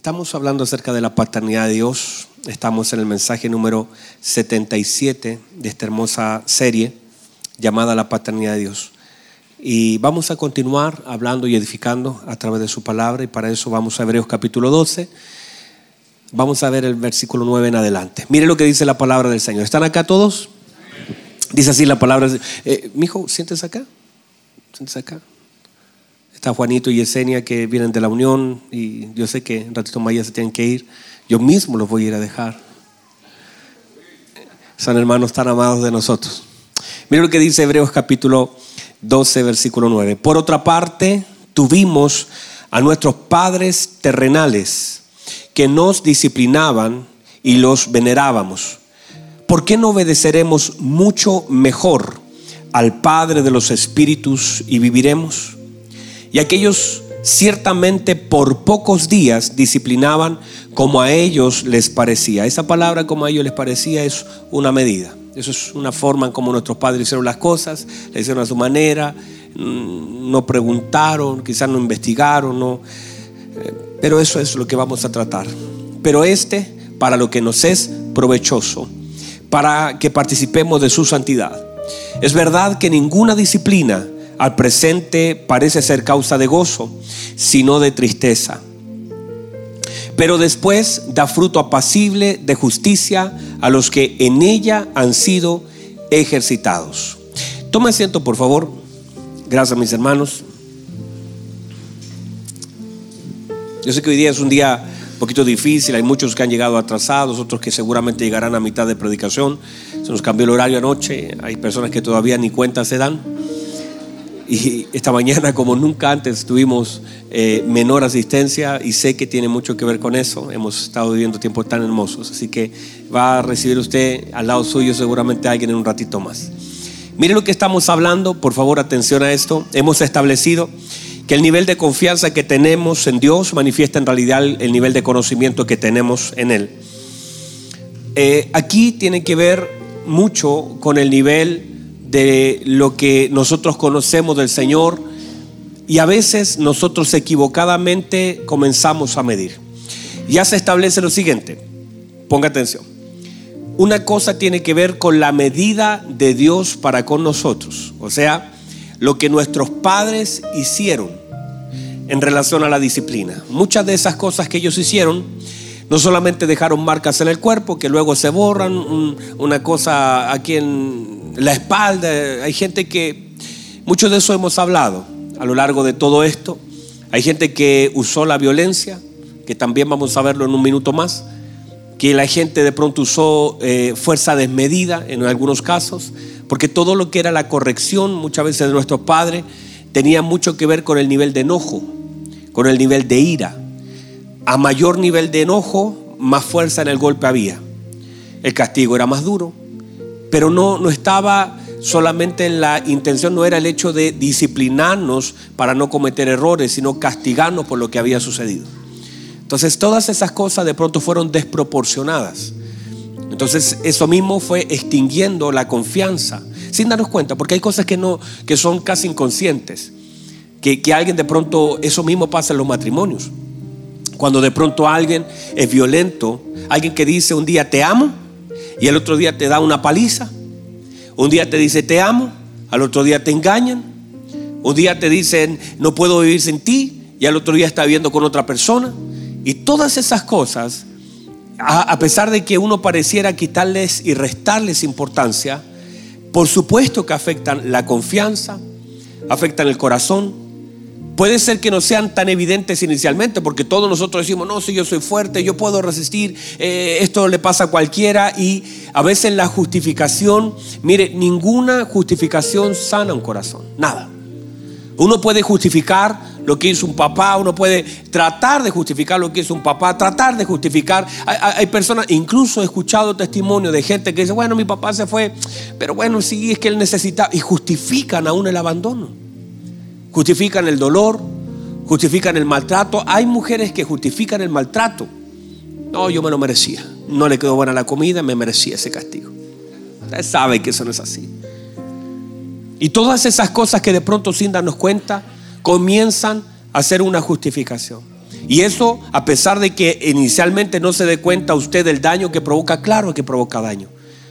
Estamos hablando acerca de la paternidad de Dios. Estamos en el mensaje número 77 de esta hermosa serie llamada La paternidad de Dios. Y vamos a continuar hablando y edificando a través de su palabra y para eso vamos a Hebreos capítulo 12. Vamos a ver el versículo 9 en adelante. Mire lo que dice la palabra del Señor. ¿Están acá todos? Dice así la palabra. Eh, mi hijo, siéntese acá. Siéntese acá. Está Juanito y Yesenia que vienen de la unión y yo sé que un ratito más se tienen que ir. Yo mismo los voy a ir a dejar. Son hermanos tan amados de nosotros. Mira lo que dice Hebreos capítulo 12, versículo 9. Por otra parte, tuvimos a nuestros padres terrenales que nos disciplinaban y los venerábamos. ¿Por qué no obedeceremos mucho mejor al Padre de los Espíritus y viviremos? Y aquellos ciertamente por pocos días disciplinaban como a ellos les parecía. Esa palabra como a ellos les parecía es una medida. Eso es una forma en como nuestros padres hicieron las cosas, le hicieron a su manera, mm, no preguntaron, quizás no investigaron, no. Eh, pero eso es lo que vamos a tratar. Pero este, para lo que nos es provechoso, para que participemos de su santidad. Es verdad que ninguna disciplina al presente parece ser causa de gozo, sino de tristeza. Pero después da fruto apacible de justicia a los que en ella han sido ejercitados. Toma asiento, por favor. Gracias, mis hermanos. Yo sé que hoy día es un día un poquito difícil, hay muchos que han llegado atrasados, otros que seguramente llegarán a mitad de predicación. Se nos cambió el horario anoche, hay personas que todavía ni cuenta se dan. Y esta mañana, como nunca antes, tuvimos eh, menor asistencia y sé que tiene mucho que ver con eso. Hemos estado viviendo tiempos tan hermosos. Así que va a recibir usted al lado suyo seguramente alguien en un ratito más. Mire lo que estamos hablando, por favor, atención a esto. Hemos establecido que el nivel de confianza que tenemos en Dios manifiesta en realidad el nivel de conocimiento que tenemos en Él. Eh, aquí tiene que ver mucho con el nivel de lo que nosotros conocemos del Señor y a veces nosotros equivocadamente comenzamos a medir. Ya se establece lo siguiente, ponga atención. Una cosa tiene que ver con la medida de Dios para con nosotros, o sea, lo que nuestros padres hicieron en relación a la disciplina. Muchas de esas cosas que ellos hicieron no solamente dejaron marcas en el cuerpo que luego se borran, una cosa aquí en la espalda. Hay gente que, mucho de eso hemos hablado a lo largo de todo esto. Hay gente que usó la violencia, que también vamos a verlo en un minuto más, que la gente de pronto usó eh, fuerza desmedida en algunos casos, porque todo lo que era la corrección muchas veces de nuestros padres tenía mucho que ver con el nivel de enojo, con el nivel de ira. A mayor nivel de enojo, más fuerza en el golpe había. El castigo era más duro, pero no, no estaba solamente en la intención, no era el hecho de disciplinarnos para no cometer errores, sino castigarnos por lo que había sucedido. Entonces todas esas cosas de pronto fueron desproporcionadas. Entonces eso mismo fue extinguiendo la confianza, sin darnos cuenta, porque hay cosas que, no, que son casi inconscientes, que, que alguien de pronto, eso mismo pasa en los matrimonios. Cuando de pronto alguien es violento, alguien que dice un día te amo, y el otro día te da una paliza. Un día te dice te amo, al otro día te engañan. Un día te dicen no puedo vivir sin ti y al otro día está viviendo con otra persona. Y todas esas cosas, a, pesar de que uno pareciera quitarles y restarles importancia, por supuesto que afectan la confianza, afectan el corazón, Puede ser que no sean tan evidentes inicialmente, porque todos nosotros decimos, no, si yo soy fuerte, yo puedo resistir, eh, esto le pasa a cualquiera y a veces la justificación, mire, ninguna justificación sana un corazón, nada. Uno puede justificar lo que hizo un papá, uno puede tratar de justificar lo que hizo un papá, tratar de justificar. Hay, personas, incluso he escuchado testimonio de gente que dice, bueno, mi papá se fue, pero bueno, sí, es que él necesita, y justifican aún el abandono justifican el dolor, justifican el maltrato. Hay mujeres que justifican el maltrato. No, yo me lo merecía. No le quedó buena la comida, me merecía ese castigo. Ustedes saben que eso no es así. Y todas esas cosas que de pronto sin darnos cuenta comienzan a ser una justificación. Y eso, a pesar de que inicialmente no se dé cuenta usted del daño que provoca, claro que provoca daño.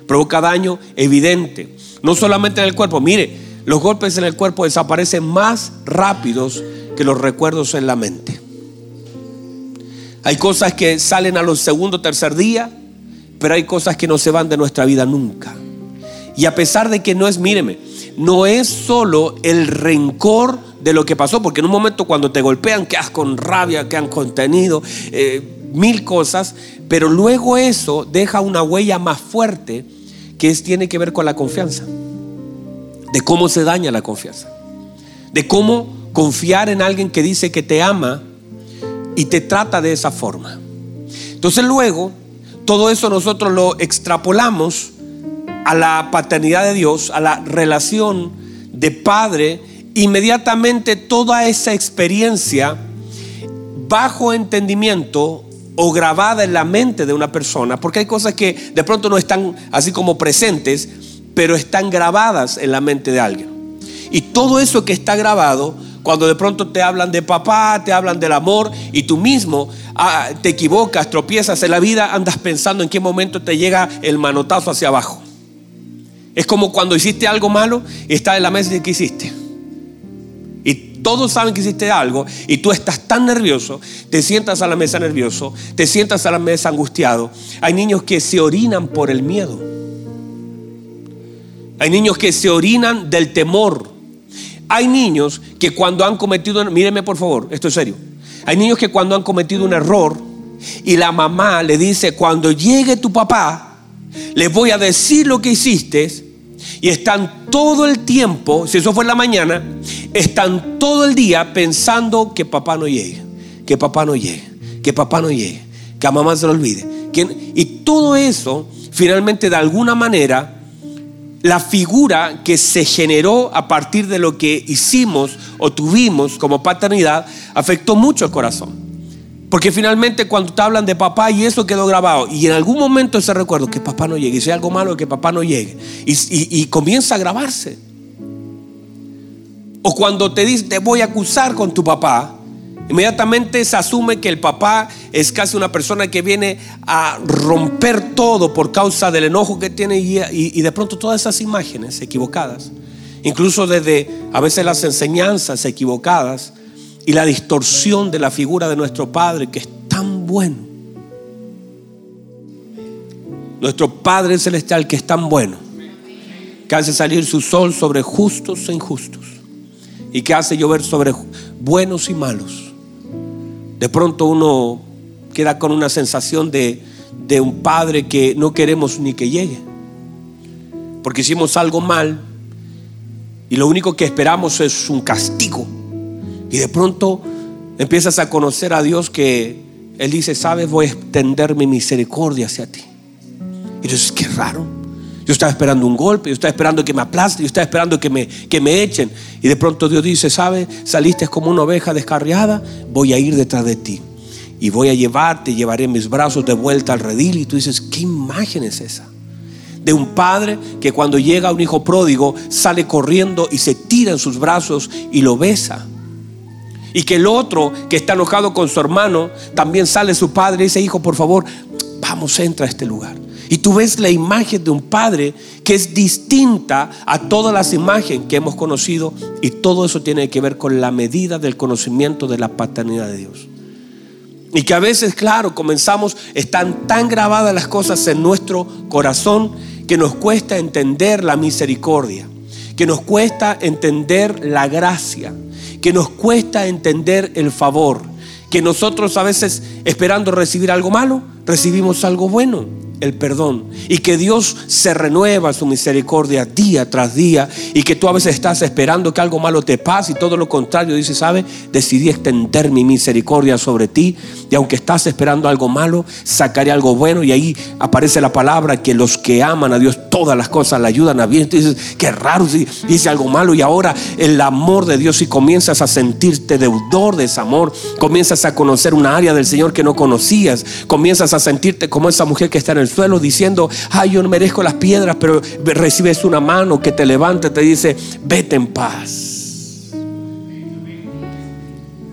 Provoca daño evidente. No solamente en el cuerpo. Mire, los golpes en el cuerpo desaparecen más rápidos que los recuerdos en la mente. Hay cosas que salen a los segundo, tercer día, pero hay cosas que no se van de nuestra vida nunca. Y a pesar de que no es, míreme, no es solo el rencor de lo que pasó, porque en un momento cuando te golpean quedas con rabia, quedan contenido, eh, mil cosas, pero luego eso deja una huella más fuerte que es, tiene que ver con la confianza, de cómo se daña la confianza, de cómo confiar en alguien que dice que te ama y te trata de esa forma. Entonces luego, todo eso nosotros lo extrapolamos a la paternidad de Dios, a la relación de padre, inmediatamente toda esa experiencia bajo entendimiento o grabada en la mente de una persona, porque hay cosas que de pronto no están así como presentes, pero están grabadas en la mente de alguien. Y todo eso que está grabado, cuando de pronto te hablan de papá, te hablan del amor y tú mismo ah, te equivocas, tropiezas en la vida, andas pensando en qué momento te llega el manotazo hacia abajo. Es como cuando hiciste algo malo y estás en la mesa y ¿qué hiciste? Y todos saben que hiciste algo y tú estás tan nervioso, te sientas a la mesa nervioso, te sientas a la mesa angustiado. Hay niños que se orinan por el miedo. Hay niños que se orinan del temor. Hay niños que cuando han cometido, míreme por favor, esto es serio. Hay niños que cuando han cometido un error y la mamá le dice, cuando llegue tu papá, les voy a decir lo que hiciste y están todo el tiempo, si eso fue en la mañana, están todo el día pensando que papá no llegue, que papá no llegue, que papá no llegue, que a mamá se lo olvide. y todo eso, finalmente, de alguna manera, la figura que se generó a partir de lo que hicimos o tuvimos como paternidad, afectó mucho el corazón. Porque finalmente cuando te hablan de papá y eso quedó grabado, y en algún momento ese recuerdo, que papá no llegue, y si hay algo malo, que papá no llegue, y, comienza a grabarse. O cuando te dice, te voy a acusar con tu papá, inmediatamente se asume que el papá es casi una persona que viene a romper todo por causa del enojo que tiene y, y de pronto todas esas imágenes equivocadas, incluso desde a veces las enseñanzas equivocadas, y la distorsión de la figura de nuestro Padre que es tan bueno. Nuestro Padre Celestial que es tan bueno, que hace salir su sol sobre justos e injustos y que hace llover sobre buenos y malos. De pronto uno queda con una sensación de, de un Padre que no queremos ni que llegue, porque hicimos algo mal y lo único que esperamos es un castigo y de pronto empiezas a conocer a Dios que Él dice, sabes, voy a extender mi misericordia hacia ti. Y dices, qué raro. Yo estaba esperando un golpe, yo estaba esperando que me aplaste, yo estaba esperando que me, que me echen. Y de pronto Dios dice, sabes, saliste como una oveja descarriada, voy a ir detrás de ti. Y voy a llevarte, llevaré mis brazos de vuelta al redil. Y tú dices, ¿qué imagen es esa? de un padre que cuando llega un hijo pródigo sale corriendo y se tira en sus brazos y lo besa. Y que el otro que está enojado con su hermano, también sale su padre y dice, hijo, por favor, vamos, entra a este lugar. Y tú ves la imagen de un padre que es distinta a todas las imágenes que hemos conocido y todo eso tiene que ver con la medida del conocimiento de la paternidad de Dios. Y que a veces, claro, comenzamos, están tan grabadas las cosas en nuestro corazón que nos cuesta entender la misericordia, que nos cuesta entender la gracia que nos cuesta entender el favor, que nosotros a veces esperando recibir algo malo, recibimos algo bueno el perdón y que Dios se renueva su misericordia día tras día y que tú a veces estás esperando que algo malo te pase y todo lo contrario dice, ¿sabe? Decidí extender mi misericordia sobre ti y aunque estás esperando algo malo, sacaré algo bueno y ahí aparece la palabra que los que aman a Dios todas las cosas le ayudan a bien. Dices, qué raro si dice algo malo y ahora el amor de Dios y comienzas a sentirte deudor de ese amor, comienzas a conocer una área del Señor que no conocías, comienzas a sentirte como esa mujer que está en el suelo diciendo, ay, yo no merezco las piedras, pero recibes una mano que te levanta te dice, vete en paz.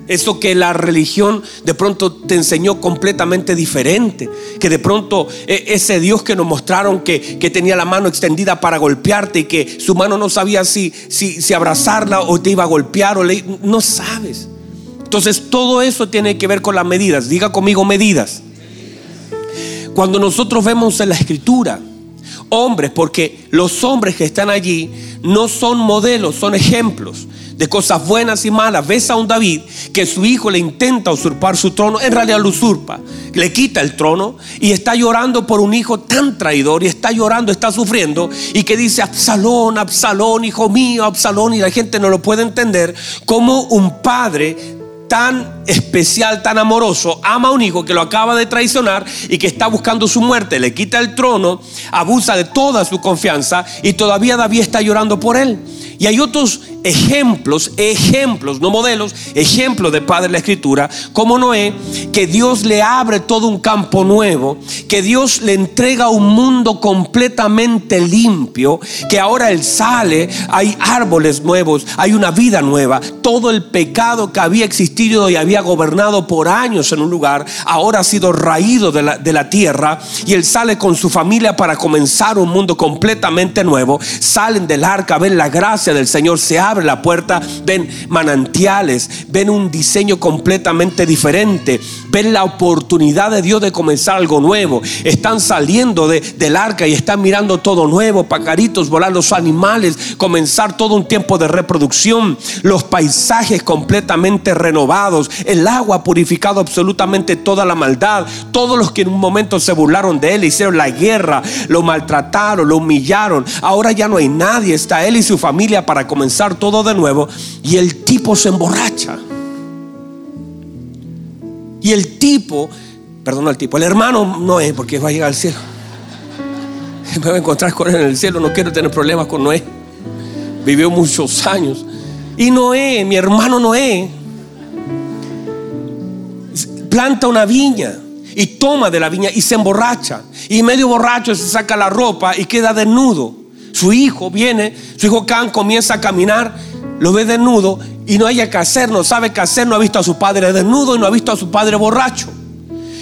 Eso que la religión de pronto te enseñó completamente diferente. Que de pronto e, ese Dios que nos mostraron que, tenía la mano extendida para golpearte y que su mano no sabía si, si, si abrazarla o te iba a golpear o no sabes. Entonces todo eso tiene que ver con las medidas. Diga conmigo medidas. Cuando nosotros vemos en la escritura hombres, porque los hombres que están allí no son modelos, son ejemplos de cosas buenas y malas. Ves a un David que su hijo le intenta usurpar su trono, en realidad lo usurpa, le quita el trono y está llorando por un hijo tan traidor y está llorando, está sufriendo y que dice Absalón, Absalón, hijo mío, Absalón y la gente no lo puede entender como un padre tan especial, tan amoroso, ama a un hijo que lo acaba de traicionar y que está buscando su muerte, le quita el trono, abusa de toda su confianza y todavía David está llorando por él. Y hay otros ejemplos, ejemplos, no modelos, ejemplos de Padre de la Escritura, como Noé, que Dios le abre todo un campo nuevo, que Dios le entrega un mundo completamente limpio, que ahora él sale, hay árboles nuevos, hay una vida nueva, todo el pecado que había existido y había gobernado por años en un lugar, ahora ha sido raído de la, de la tierra y él sale con su familia para comenzar un mundo completamente nuevo, salen del arca, ven la gracia del Señor, se abre la puerta, ven manantiales, ven un diseño completamente diferente, ven la oportunidad de Dios de comenzar algo nuevo. Están saliendo de, del arca y están mirando todo nuevo, pacaritos, volar los animales, comenzar todo un tiempo de reproducción, los paisajes completamente renovados, el agua purificado absolutamente toda la maldad, todos los que en un momento se burlaron de él, hicieron la guerra, lo maltrataron, lo humillaron, ahora ya no hay nadie, está él y su familia para comenzar todo de nuevo y el tipo se emborracha. Y el tipo, perdón el tipo, el hermano no es porque va a llegar al cielo. Me voy a encontrar con él en el cielo, no quiero tener problemas con Noé. Vivió muchos años. Y Noé, mi hermano Noé, planta una viña y toma de la viña y se emborracha. Y medio borracho se saca la ropa y queda desnudo. Su hijo viene, su hijo Can comienza a caminar, lo ve desnudo y no haya que hacer, no sabe qué hacer, no ha visto a su padre desnudo y no ha visto a su padre borracho.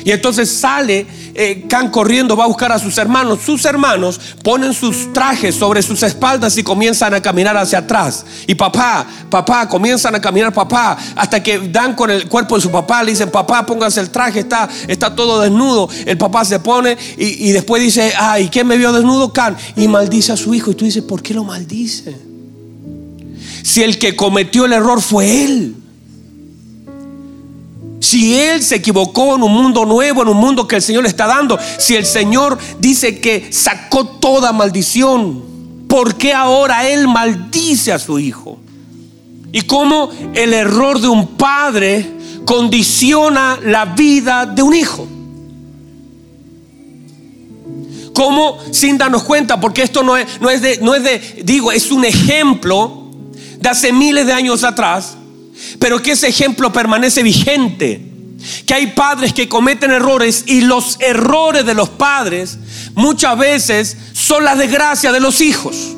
Y entonces sale eh, Can corriendo, va a buscar a sus hermanos. Sus hermanos ponen sus trajes sobre sus espaldas y comienzan a caminar hacia atrás. Y papá, papá, comienzan a caminar papá, hasta que dan con el cuerpo de su papá, le dicen, papá, póngase el traje, está, está todo desnudo. El papá se pone y, y después dice, ay, ¿quién me vio desnudo? Can. Y maldice a su hijo. Y tú dices, ¿por qué lo maldice? Si el que cometió el error fue él. Si Él se equivocó en un mundo nuevo, en un mundo que el Señor le está dando, si el Señor dice que sacó toda maldición, ¿por qué ahora Él maldice a su hijo? Y cómo el error de un padre condiciona la vida de un hijo. Cómo sin darnos cuenta, porque esto no es, no es de, no es de, digo, es un ejemplo de hace miles de años atrás pero que ese ejemplo permanece vigente. Que hay padres que cometen errores y los errores de los padres muchas veces son la desgracia de los hijos.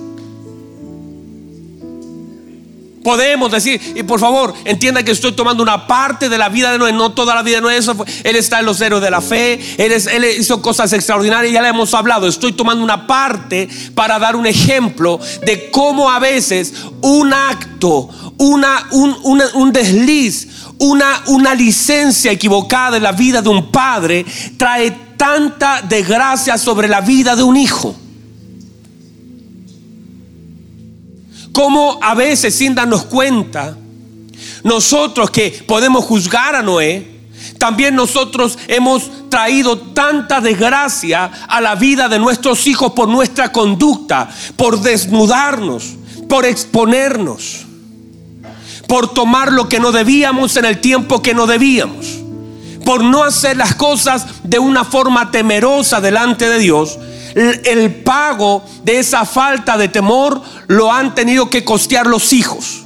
Podemos decir, y por favor, entienda que estoy tomando una parte de la vida de Noé, no toda la vida de Noé. él está en los héroes de la fe, él, él hizo cosas extraordinarias, ya le hemos hablado. Estoy tomando una parte para dar un ejemplo de cómo a veces un acto, una, un, un desliz, una, una licencia equivocada en la vida de un padre trae tanta desgracia sobre la vida de un hijo. Como a veces sin darnos cuenta, nosotros que podemos juzgar a Noé, también nosotros hemos traído tanta desgracia a la vida de nuestros hijos por nuestra conducta, por desnudarnos, por exponernos, por tomar lo que no debíamos en el tiempo que no debíamos, por no hacer las cosas de una forma temerosa delante de Dios el pago de esa falta de temor lo han tenido que costear los hijos.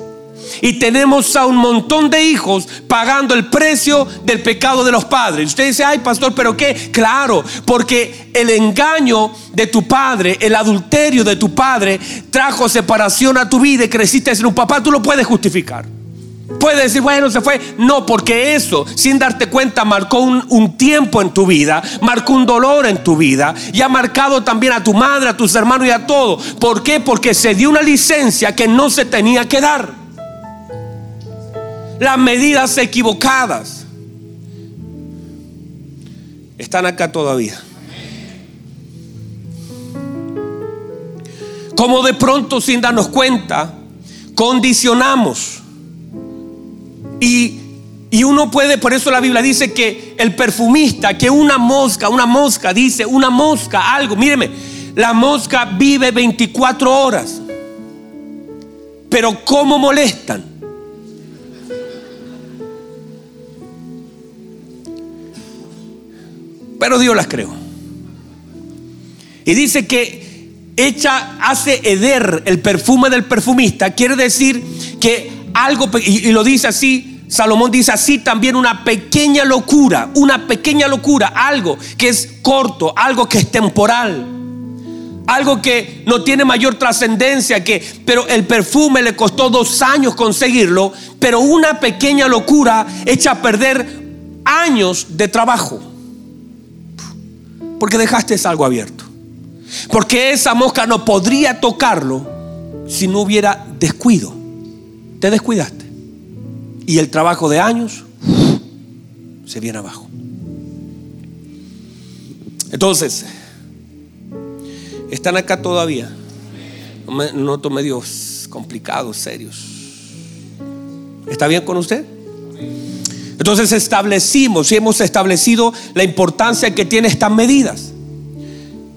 Y tenemos a un montón de hijos pagando el precio del pecado de los padres. Usted dice, ay pastor, pero qué? Claro, porque el engaño de tu padre, el adulterio de tu padre, trajo separación a tu vida y creciste en un papá, tú lo puedes justificar. Puede decir, bueno, se fue. No, porque eso, sin darte cuenta, marcó un, un, tiempo en tu vida, marcó un dolor en tu vida y ha marcado también a tu madre, a tus hermanos y a todo. ¿Por qué? Porque se dio una licencia que no se tenía que dar. Las medidas equivocadas están acá todavía. Como de pronto, sin darnos cuenta, condicionamos y, uno puede, por eso la Biblia dice que el perfumista, que una mosca, una mosca, dice, una mosca, algo, míreme, la mosca vive 24 horas. Pero ¿cómo molestan? Pero Dios las creó. Y dice que echa, hace heder el perfume del perfumista. Quiere decir que algo, y lo dice así, Salomón dice así también una pequeña locura, una pequeña locura, algo que es corto, algo que es temporal, algo que no tiene mayor trascendencia, que, pero el perfume le costó dos años conseguirlo, pero una pequeña locura echa a perder años de trabajo, porque dejaste algo abierto, porque esa mosca no podría tocarlo si no hubiera descuido, te descuidaste y el trabajo de años se viene abajo. Entonces, están acá todavía. Noto medios complicados, serios. ¿Está bien con usted? Entonces establecimos y hemos establecido la importancia que tiene estas medidas.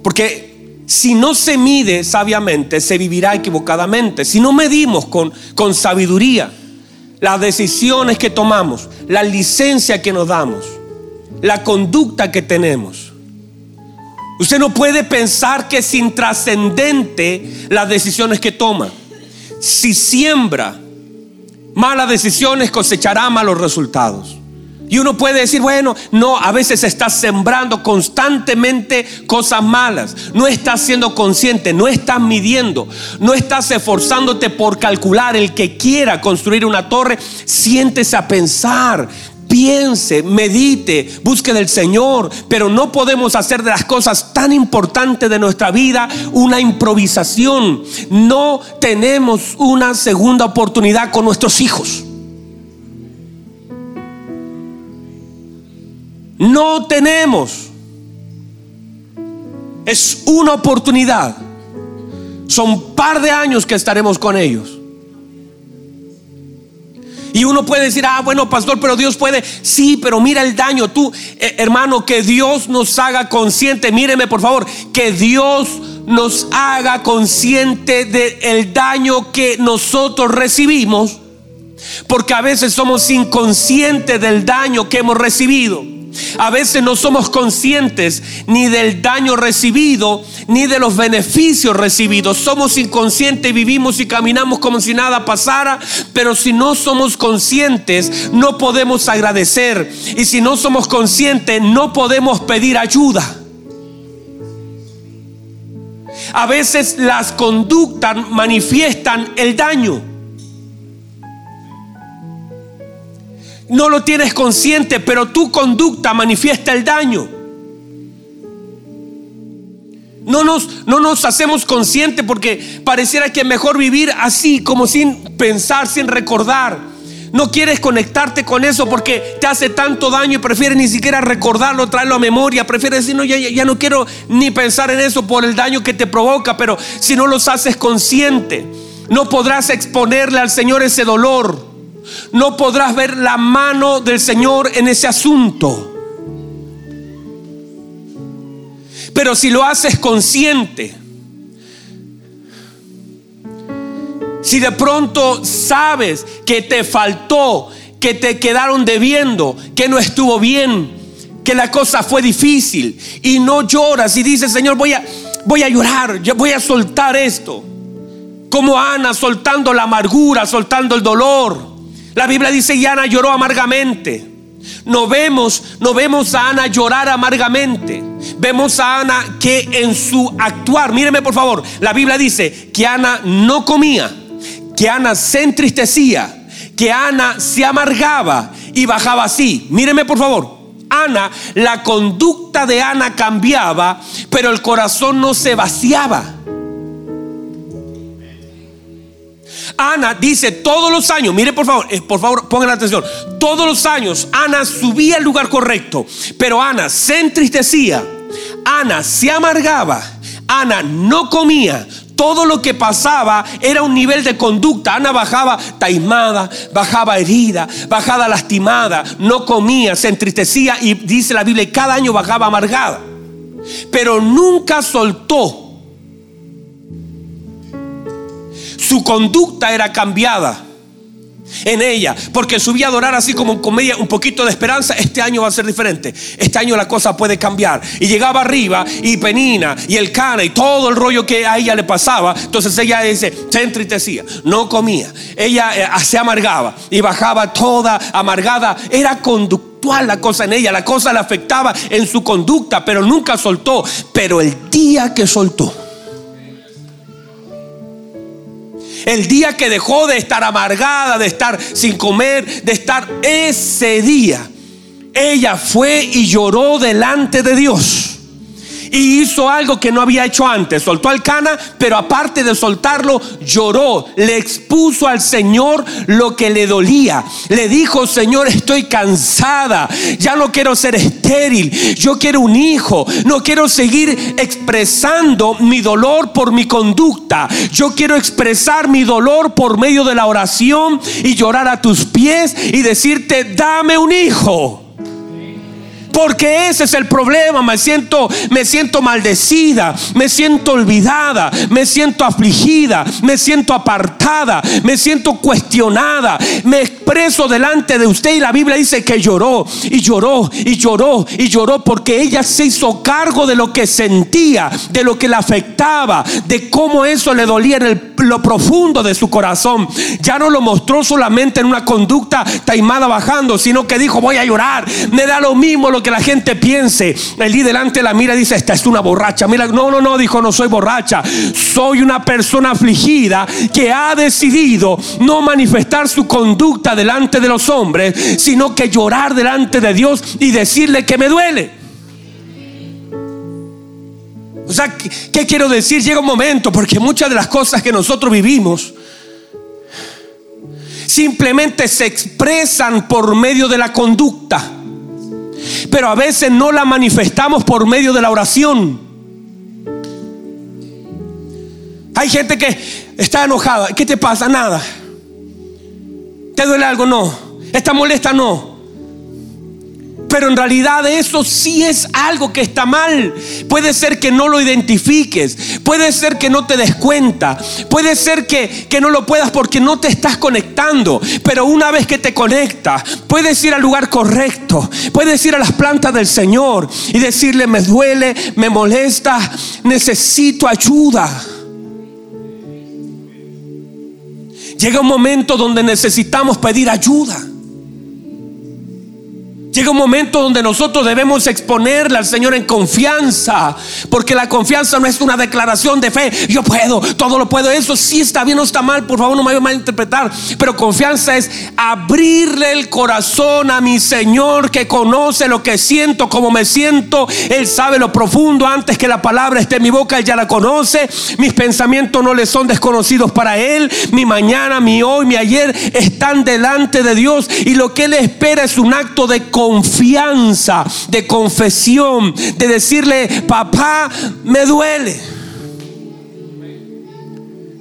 Porque si no se mide sabiamente, se vivirá equivocadamente. Si no medimos con, con sabiduría, las decisiones que tomamos, la licencia que nos damos, la conducta que tenemos. Usted no puede pensar que es intrascendente las decisiones que toma. Si siembra malas decisiones, cosechará malos resultados. Y uno puede decir, bueno, no, a veces estás sembrando constantemente cosas malas. No estás siendo consciente, no estás midiendo, no estás esforzándote por calcular. El que quiera construir una torre, siéntese a pensar. Piense, medite, busque del Señor, pero no podemos hacer de las cosas tan importantes de nuestra vida una improvisación. No tenemos una segunda oportunidad con nuestros hijos. No tenemos. Es una oportunidad. Son par de años que estaremos con ellos. Y uno puede decir, ah, bueno, pastor, pero Dios puede. Sí, pero mira el daño. Tú, eh, hermano, que Dios nos haga consciente. Míreme, por favor, que Dios nos haga consciente del daño que nosotros recibimos. Porque a veces somos inconscientes del daño que hemos recibido. A veces no somos conscientes ni del daño recibido, ni de los beneficios recibidos. Somos inconscientes vivimos y caminamos como si nada pasara, pero si no somos conscientes, no podemos agradecer. Y si no somos conscientes, no podemos pedir ayuda. A veces las conductas manifiestan el daño. No lo tienes consciente, pero tu conducta manifiesta el daño. No nos, no nos hacemos conscientes porque pareciera que mejor vivir así, como sin pensar, sin recordar. No quieres conectarte con eso porque te hace tanto daño y prefieres ni siquiera recordarlo, traerlo a memoria. Prefieres decir, no, ya, ya no quiero ni pensar en eso por el daño que te provoca. Pero si no los haces consciente, no podrás exponerle al Señor ese dolor no podrás ver la mano del Señor en ese asunto. Pero si lo haces consciente, si de pronto sabes que te faltó, que te quedaron debiendo, que no estuvo bien, que la cosa fue difícil y no lloras y dices, Señor, voy a, voy a llorar, voy a soltar esto. Como Ana soltando la amargura, soltando el dolor. La Biblia dice, y Ana lloró amargamente. No vemos, no vemos a Ana llorar amargamente. Vemos a Ana que en su actuar, míreme por favor, la Biblia dice que Ana no comía, que Ana se entristecía, que Ana se amargaba y bajaba así. Míreme por favor. Ana, la conducta de Ana cambiaba, pero el corazón no se vaciaba. Ana dice todos los años, mire por favor, eh, por favor pongan atención, todos los años Ana subía al lugar correcto, pero Ana se entristecía, Ana se amargaba, Ana no comía, todo lo que pasaba era un nivel de conducta. Ana bajaba taimada, bajaba herida, bajaba lastimada, no comía, se entristecía y dice la Biblia, cada año bajaba amargada. Pero nunca soltó. Su conducta era cambiada en ella, porque subía a adorar así como con un poquito de esperanza, este año va a ser diferente, este año la cosa puede cambiar. Y llegaba arriba y Penina y el Cana y todo el rollo que a ella le pasaba, entonces ella dice, se entristecía, no comía, ella eh, se amargaba y bajaba toda amargada, era conductual la cosa en ella, la cosa le afectaba en su conducta, pero nunca soltó, pero el día que soltó, El día que dejó de estar amargada, de estar sin comer, de estar ese día, ella fue y lloró delante de Dios y hizo algo que no había hecho antes. Soltó al Cana, pero aparte de soltarlo, lloró. Le expuso al Señor lo que le dolía. Le dijo, Señor, estoy cansada. Ya no quiero ser estéril. Yo quiero un hijo. No quiero seguir expresando mi dolor por mi conducta. Yo quiero expresar mi dolor por medio de la oración y llorar a tus pies y decirte, dame un hijo. Porque ese es el problema. Me siento, me siento maldecida, me siento olvidada, me siento afligida, me siento apartada, me siento cuestionada. Me expreso delante de usted y la Biblia dice que lloró y lloró y lloró y lloró porque ella se hizo cargo de lo que sentía, de lo que le afectaba, de cómo eso le dolía en lo profundo de su corazón. Ya no lo mostró solamente en una conducta taimada bajando, sino que dijo voy a llorar. Me da lo mismo lo que la gente piense. El delante la mira y dice, esta es una borracha. Mira, no, no, no, dijo, no soy borracha. Soy una persona afligida que ha decidido no manifestar su conducta delante de los hombres, sino que llorar delante de Dios y decirle que me duele. O sea, ¿qué, quiero decir? Llega un momento, porque muchas de las cosas que nosotros vivimos simplemente se expresan por medio de la conducta pero a veces no la manifestamos por medio de la oración. Hay gente que está enojada. ¿Qué te pasa? Nada. ¿Te duele algo? No. ¿Está molesta? No. Pero en realidad eso sí es algo que está mal. Puede ser que no lo identifiques. Puede ser que no te des cuenta. Puede ser que, que no lo puedas porque no te estás conectando. Pero una vez que te conectas, puedes ir al lugar correcto. Puedes ir a las plantas del Señor y decirle, me duele, me molesta, necesito ayuda. Llega un momento donde necesitamos pedir ayuda. Llega un momento donde nosotros debemos exponerle al Señor en confianza, porque la confianza no es una declaración de fe. Yo puedo, todo lo puedo. Eso sí está bien o está mal, por favor no me vaya a malinterpretar. Pero confianza es abrirle el corazón a mi Señor que conoce lo que siento, como me siento. Él sabe lo profundo antes que la palabra esté en mi boca, Él ya la conoce. Mis pensamientos no le son desconocidos para Él. Mi mañana, mi hoy, mi ayer están delante de Dios y lo que Él espera es un acto de confianza confianza, de confesión, de decirle, papá, me duele.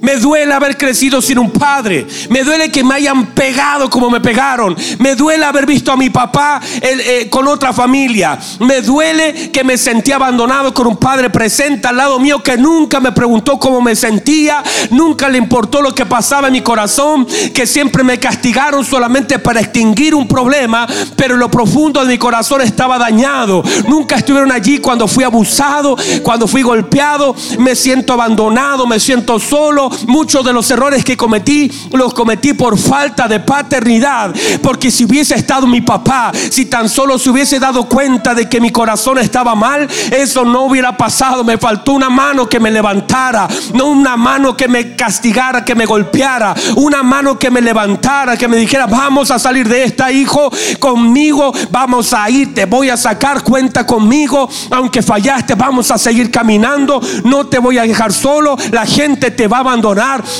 Me duele haber crecido sin un padre. Me duele que me hayan pegado como me pegaron. Me duele haber visto a mi papá eh, con otra familia. Me duele que me sentí abandonado con un padre presente al lado mío que nunca me preguntó cómo me sentía. Nunca le importó lo que pasaba en mi corazón. Que siempre me castigaron solamente para extinguir un problema. Pero lo profundo de mi corazón estaba dañado. Nunca estuvieron allí cuando fui abusado, cuando fui golpeado. Me siento abandonado, me siento solo muchos de los errores que cometí los cometí por falta de paternidad. Porque si hubiese estado mi papá, si tan solo se hubiese dado cuenta de que mi corazón estaba mal, eso no hubiera pasado. Me faltó una mano que me levantara, no una mano que me castigara, que me golpeara, una mano que me levantara, que me dijera, vamos a salir de esta, hijo, conmigo, vamos a ir, te voy a sacar cuenta conmigo, aunque fallaste, vamos a seguir caminando, no te voy a dejar solo, la gente te va a abandonar,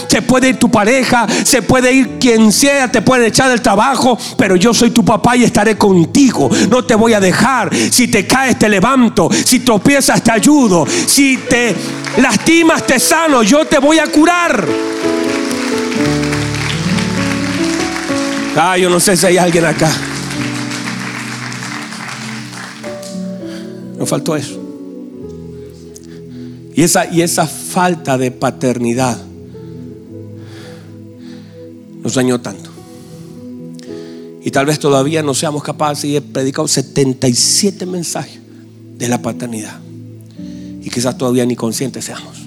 se puede ir tu pareja, se puede ir quien sea, te puede echar del trabajo, pero yo soy tu papá y estaré contigo, no te voy a dejar, si te caes te levanto, si tropiezas te ayudo, si te lastimas te sano, yo te voy a curar. Ah, yo no sé si hay alguien acá. Nos faltó eso. Y esa, y esa falta de paternidad nos dañó tanto. Y tal vez todavía no seamos capaces y he predicado 77 mensajes de la paternidad. Y quizás todavía ni conscientes seamos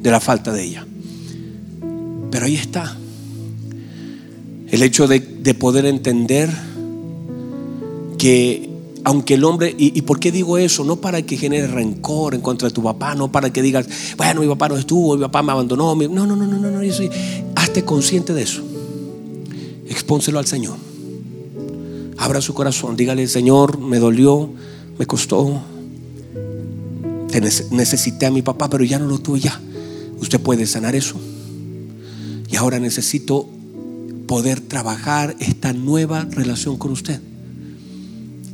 de la falta de ella. Pero ahí está. El hecho de, poder entender que aunque el hombre, y, por qué digo eso? No para que genere rencor en contra de tu papá, no para que digas, bueno, mi papá no estuvo, mi papá me abandonó. No, no, no, no, no, no, consciente de eso. Expónselo al Señor. Abra su corazón, dígale, Señor, me dolió, me costó, necesité a mi papá, pero ya no lo tuve ya. Usted puede sanar eso. Y ahora necesito poder trabajar esta nueva relación con usted.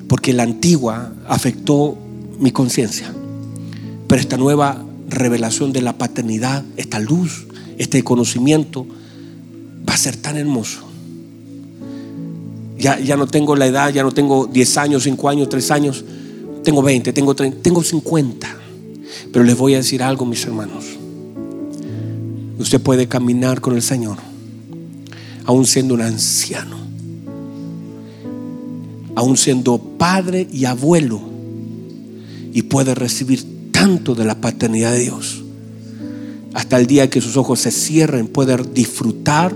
Porque la antigua afectó mi conciencia. Pero esta nueva revelación de la paternidad, esta luz, este conocimiento, va a ser tan hermoso. Ya, ya no tengo la edad, ya no tengo 10 años, 5 años, 3 años. Tengo 20, tengo 30, tengo 50. Pero les voy a decir algo, mis hermanos. Usted puede caminar con el Señor, aún siendo un anciano, aún siendo padre y abuelo, y puede recibir tanto de la paternidad de Dios. Hasta el día que sus ojos se cierren, poder disfrutar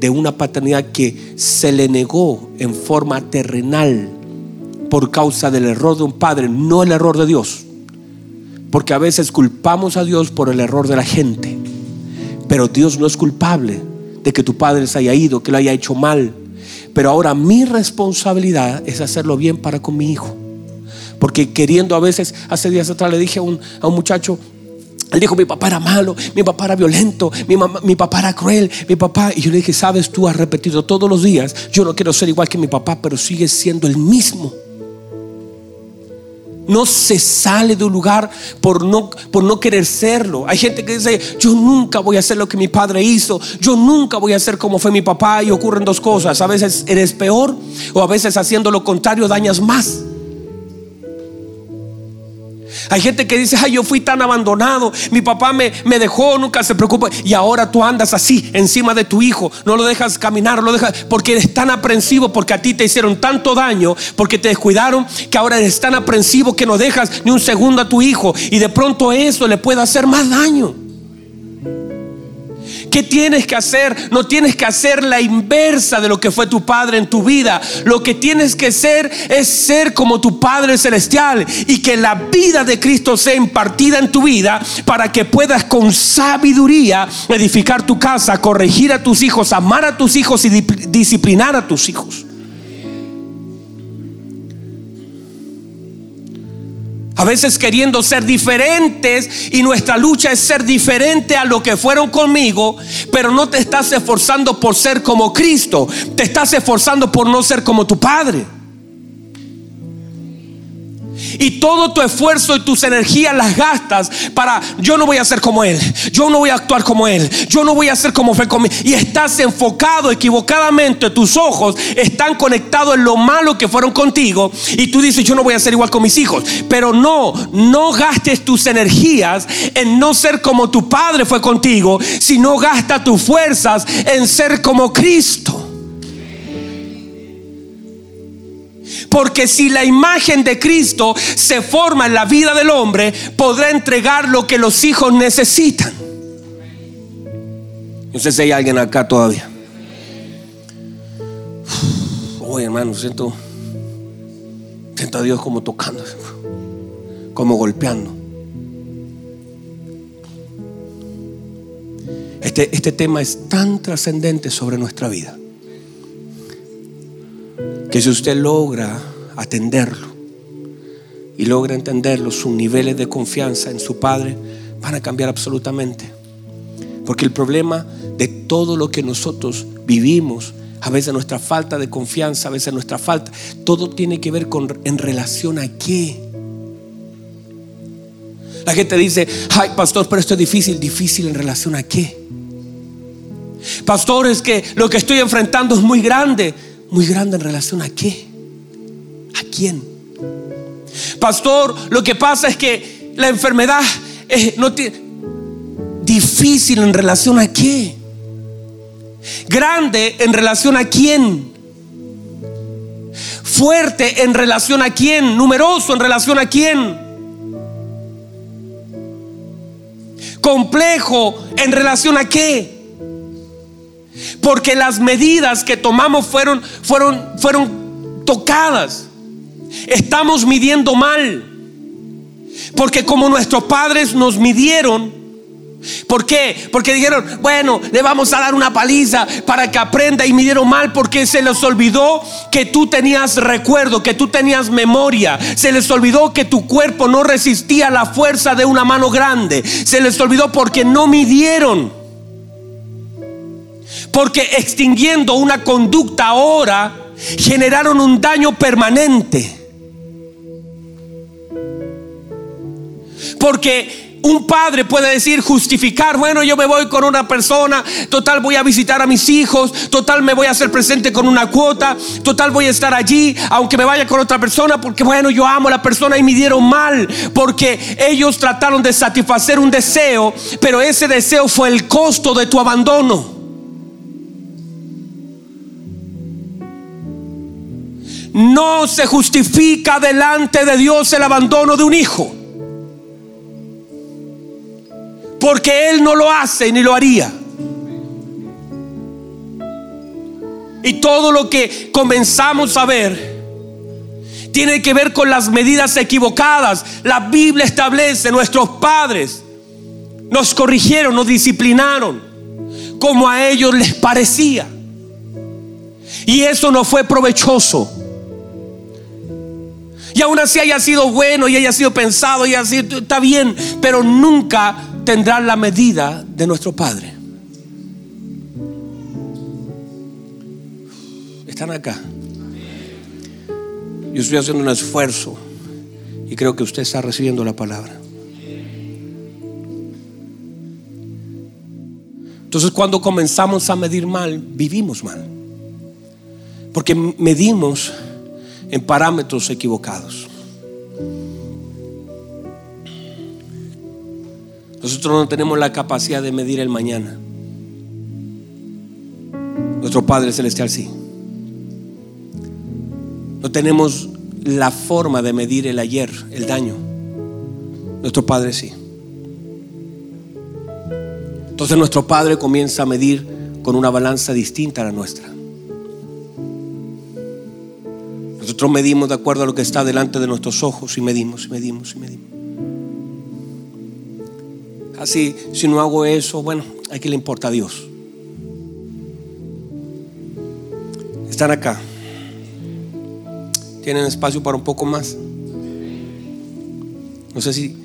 de una paternidad que se le negó en forma terrenal por causa del error de un padre, no el error de Dios. Porque a veces culpamos a Dios por el error de la gente. Pero Dios no es culpable de que tu padre se haya ido, que lo haya hecho mal. Pero ahora mi responsabilidad es hacerlo bien para con mi hijo. Porque queriendo a veces, hace días atrás le dije a un, a un muchacho, él dijo, mi papá era malo, mi papá era violento, mi, papá era cruel, mi papá... Y yo le dije, sabes, tú has repetido todos los días, yo no quiero ser igual que mi papá, pero sigue siendo el mismo. No se sale de un lugar por no, por no querer serlo. Hay gente que dice, yo nunca voy a hacer lo que mi padre hizo, yo nunca voy a ser como fue mi papá y ocurren dos cosas. A veces eres peor o a veces haciendo lo contrario dañas más. Hay gente que dice, ay, yo fui tan abandonado, mi papá me, me, dejó, nunca se preocupa. Y ahora tú andas así, encima de tu hijo, no lo dejas caminar, lo dejas, porque eres tan aprensivo, porque a ti te hicieron tanto daño, porque te descuidaron, que ahora eres tan aprensivo que no dejas ni un segundo a tu hijo. Y de pronto eso le puede hacer más daño. ¿Qué tienes que hacer? No tienes que hacer la inversa de lo que fue tu Padre en tu vida. Lo que tienes que ser es ser como tu Padre Celestial y que la vida de Cristo sea impartida en tu vida para que puedas con sabiduría edificar tu casa, corregir a tus hijos, amar a tus hijos y disciplinar a tus hijos. A veces queriendo ser diferentes y nuestra lucha es ser diferente a lo que fueron conmigo, pero no te estás esforzando por ser como Cristo, te estás esforzando por no ser como tu Padre. Y todo tu esfuerzo y tus energías las gastas para yo no voy a ser como él, yo no voy a actuar como él, yo no voy a ser como fue conmigo. Y estás enfocado equivocadamente, tus ojos están conectados en lo malo que fueron contigo. Y tú dices, yo no voy a ser igual con mis hijos. Pero no, no gastes tus energías en no ser como tu padre fue contigo, sino gasta tus fuerzas en ser como Cristo. Porque si la imagen de Cristo se forma en la vida del hombre, podrá entregar lo que los hijos necesitan. No sé si hay alguien acá todavía. Oye, hermano, siento, siento a Dios como tocando, como golpeando. Este, este tema es tan trascendente sobre nuestra vida que si usted logra atenderlo y logra entenderlo, sus niveles de confianza en su Padre van a cambiar absolutamente. Porque el problema de todo lo que nosotros vivimos, a veces nuestra falta de confianza, a veces nuestra falta, todo tiene que ver con en relación a qué. La gente dice, ay pastor, pero esto es difícil, difícil en relación a qué. Pastor, es que lo que estoy enfrentando es muy grande, muy grande en relación a qué, a quién. Pastor, lo que pasa es que la enfermedad no tiene difícil en relación a qué. Grande en relación a quién. Fuerte en relación a quién. Numeroso en relación a quién. Complejo en relación a qué. Porque las medidas que tomamos fueron, fueron, fueron tocadas. Estamos midiendo mal. Porque como nuestros padres nos midieron, ¿Por qué? Porque dijeron, bueno, le vamos a dar una paliza para que aprenda y midieron mal porque se les olvidó que tú tenías recuerdo, que tú tenías memoria. Se les olvidó que tu cuerpo no resistía la fuerza de una mano grande. Se les olvidó porque no midieron. Porque extinguiendo una conducta ahora generaron un daño permanente. Porque un padre puede decir, justificar, bueno, yo me voy con una persona, total voy a visitar a mis hijos, total me voy a hacer presente con una cuota, total voy a estar allí, aunque me vaya con otra persona, porque bueno, yo amo a la persona y me dieron mal, porque ellos trataron de satisfacer un deseo, pero ese deseo fue el costo de tu abandono. No se justifica delante de Dios el abandono de un hijo. Porque Él no lo hace ni lo haría. Y todo lo que comenzamos a ver tiene que ver con las medidas equivocadas. La Biblia establece, nuestros padres nos corrigieron, nos disciplinaron como a ellos les parecía. Y eso no fue provechoso. Y aún así haya sido bueno y haya sido pensado y así está bien, pero nunca tendrá la medida de nuestro Padre. Están acá. Yo estoy haciendo un esfuerzo y creo que usted está recibiendo la palabra. Entonces cuando comenzamos a medir mal, vivimos mal. Porque medimos en parámetros equivocados. Nosotros no tenemos la capacidad de medir el mañana. Nuestro Padre Celestial sí. No tenemos la forma de medir el ayer, el daño. Nuestro Padre sí. Entonces nuestro Padre comienza a medir con una balanza distinta a la nuestra. Nosotros medimos de acuerdo a lo que está delante de nuestros ojos y medimos y medimos y medimos. Así, si no hago eso, bueno, ¿a qué le importa a Dios? Están acá. ¿Tienen espacio para un poco más? No sé si,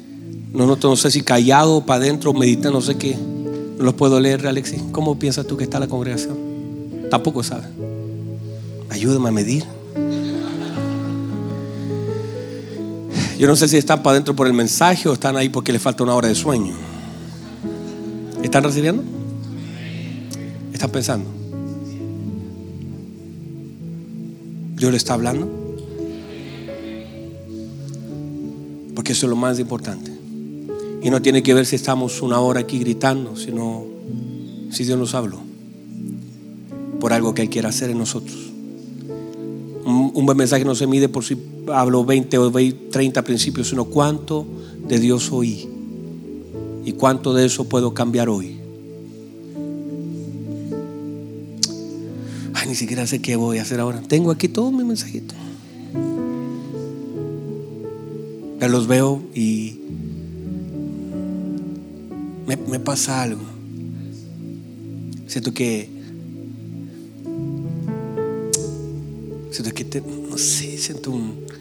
no, no, sé si callado para adentro, medita, no sé qué. No los puedo leer, Alexis. ¿Cómo piensas tú que está la congregación? Tampoco sabe. Ayúdame a medir. Yo no sé si están para adentro por el mensaje o están ahí porque les falta una hora de sueño. ¿Están recibiendo? ¿Están pensando? ¿Dios le está hablando? Porque eso es lo más importante. Y no tiene que ver si estamos una hora aquí gritando, sino si Dios nos habló por algo que Él quiere hacer en nosotros. Un, buen mensaje no se mide por si hablo 20 o 30 principios, sino cuánto de Dios oí y cuánto de eso puedo cambiar hoy. ni siquiera sé qué voy a hacer ahora. Tengo aquí todo mi mensajito. Ya los veo y me, pasa algo. Siento que un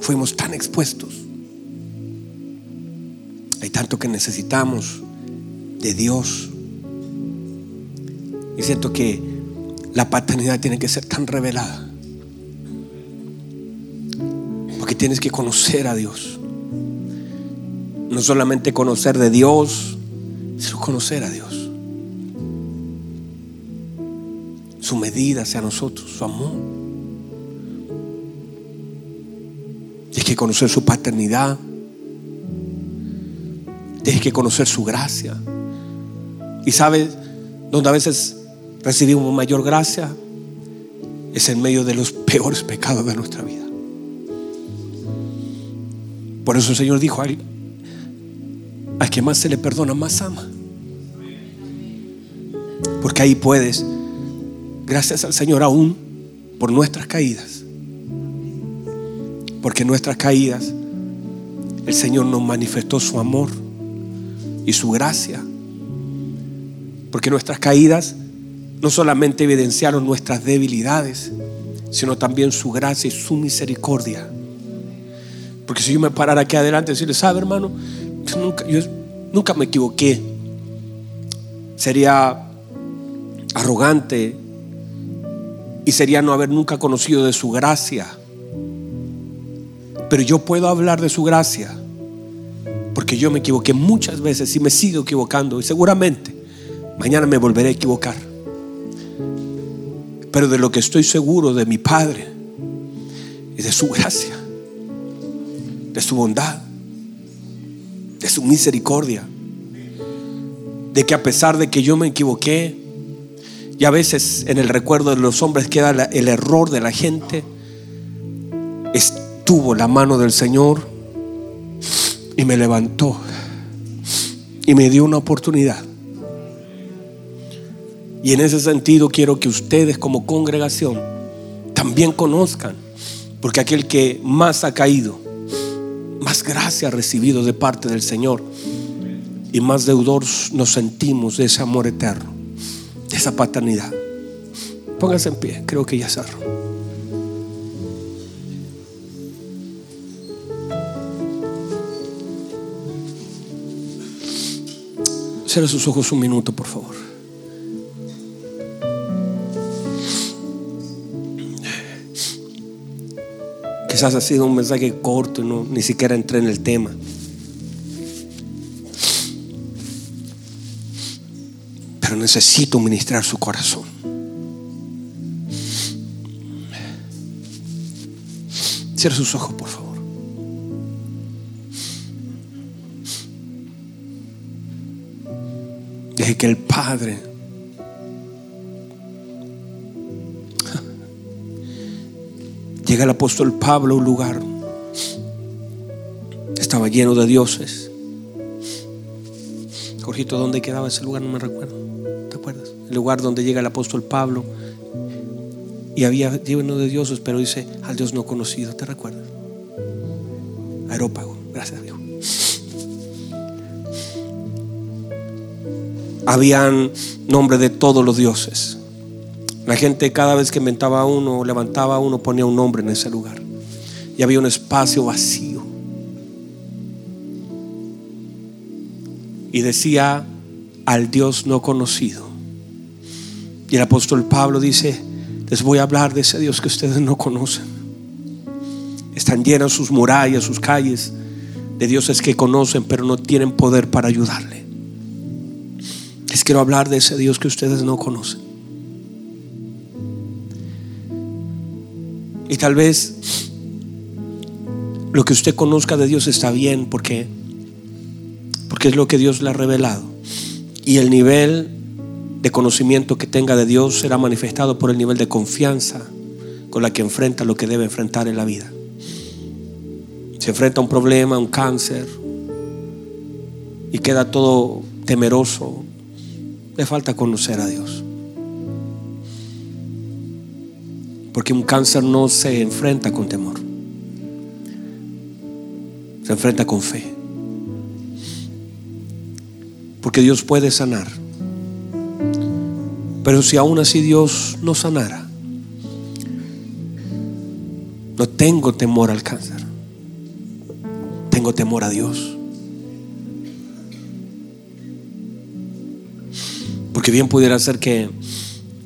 fuimos tan expuestos. Hay tanto que necesitamos de Dios. Y siento que la paternidad tiene que ser tan revelada. Porque tienes que conocer a Dios. No solamente conocer de Dios, sino conocer a Dios. Su medida hacia nosotros, su amor. Tienes que conocer su paternidad. Tienes que conocer su gracia. Y sabes, donde a veces recibimos mayor gracia es en medio de los peores pecados de nuestra vida. Por eso el Señor dijo, al, al que más se le perdona, más ama. Porque ahí puedes, gracias al Señor aún, por nuestras caídas. Porque en nuestras caídas el Señor nos manifestó su amor y su gracia porque nuestras caídas no solamente evidenciaron nuestras debilidades, sino también su gracia y su misericordia. Porque si yo me parara aquí adelante y decirle, sabe hermano, yo nunca, yo nunca me equivoqué, sería arrogante y sería no haber nunca conocido de su gracia. Pero yo puedo hablar de su gracia porque yo me equivoqué muchas veces y me sigo equivocando y seguramente Mañana me volveré a equivocar. Pero de lo que estoy seguro de mi Padre y de su gracia, de su bondad, de su misericordia, de que a pesar de que yo me equivoqué, y a veces en el recuerdo de los hombres queda el error de la gente, estuvo la mano del Señor y me levantó y me dio una oportunidad. Y en ese sentido quiero que ustedes como congregación también conozcan, porque aquel que más ha caído, más gracia ha recibido de parte del Señor y más deudores nos sentimos de ese amor eterno, esa paternidad. Pónganse en pie, creo que ya cerro. Cierra sus ojos un minuto, por favor. Quizás ha sido un mensaje corto, no, ni siquiera entré en el tema. Pero necesito ministrar su corazón. Cierra sus ojos, por favor. Deje que el Padre Llega el apóstol Pablo a un lugar. Estaba lleno de dioses. Jorgito, ¿dónde quedaba ese lugar? No me recuerdo. ¿Te acuerdas? El lugar donde llega el apóstol Pablo. Y había lleno de dioses, pero dice al Dios no conocido. ¿Te recuerdas? Aerópago. Gracias, a Dios Habían nombre de todos los dioses. La gente cada vez que inventaba uno, levantaba uno, ponía un nombre en ese lugar. Y había un espacio vacío. Y decía al Dios no conocido. Y el apóstol Pablo dice, les voy a hablar de ese Dios que ustedes no conocen. Están llenas sus murallas, sus calles de dioses que conocen, pero no tienen poder para ayudarle. Les quiero hablar de ese Dios que ustedes no conocen. Y tal vez lo que usted conozca de Dios está bien porque porque es lo que Dios le ha revelado. Y el nivel de conocimiento que tenga de Dios será manifestado por el nivel de confianza con la que enfrenta lo que debe enfrentar en la vida. Se enfrenta a un problema, a un cáncer, y queda todo temeroso. Le falta conocer a Dios. Porque un cáncer no se enfrenta con temor. Se enfrenta con fe. Porque Dios puede sanar pero si aún así Dios no sanara, no tengo temor al cáncer. Tengo temor a Dios. Porque bien pudiera ser que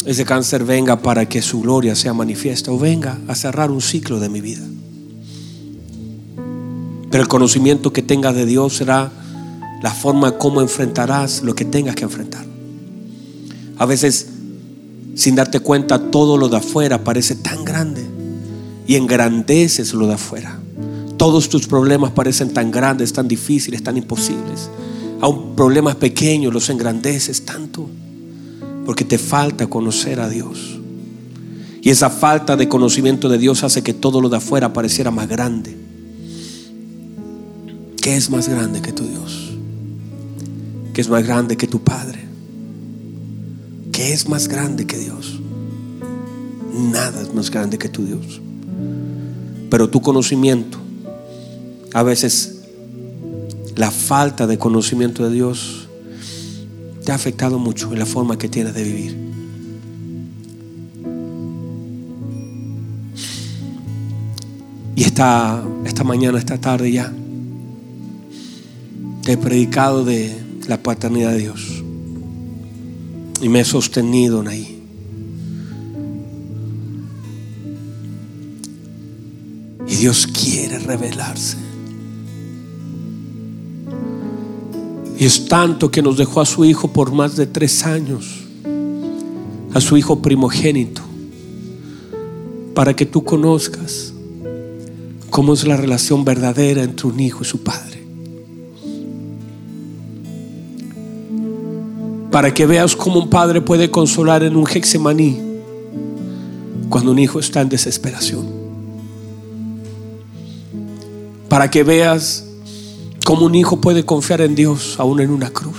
ese cáncer venga para que su gloria sea manifiesta o venga a cerrar un ciclo de mi vida. Pero el conocimiento que tengas de Dios será la forma como enfrentarás lo que tengas que enfrentar. A veces, sin darte cuenta, todo lo de afuera parece tan grande y engrandeces lo de afuera. Todos tus problemas parecen tan grandes, tan difíciles, tan imposibles. Aún problemas pequeños los engrandeces tanto porque te falta conocer a Dios. Y esa falta de conocimiento de Dios hace que todo lo de afuera pareciera más grande. ¿Qué es más grande que tu Dios? ¿Qué es más grande que tu Padre? ¿Qué es más grande que Dios? Nada es más grande que tu Dios. Pero tu conocimiento, a veces la falta de conocimiento de Dios, te ha afectado mucho en la forma que tienes de vivir. Y esta, esta mañana, esta tarde ya, te he predicado de la paternidad de Dios. Y me he sostenido en ahí. Y Dios quiere revelarse. Y es tanto que nos dejó a su hijo por más de tres años, a su hijo primogénito, para que tú conozcas cómo es la relación verdadera entre un hijo y su padre. Para que veas cómo un padre puede consolar en un hexemaní cuando un hijo está en desesperación. Para que veas Cómo un hijo puede confiar en Dios aún en una cruz.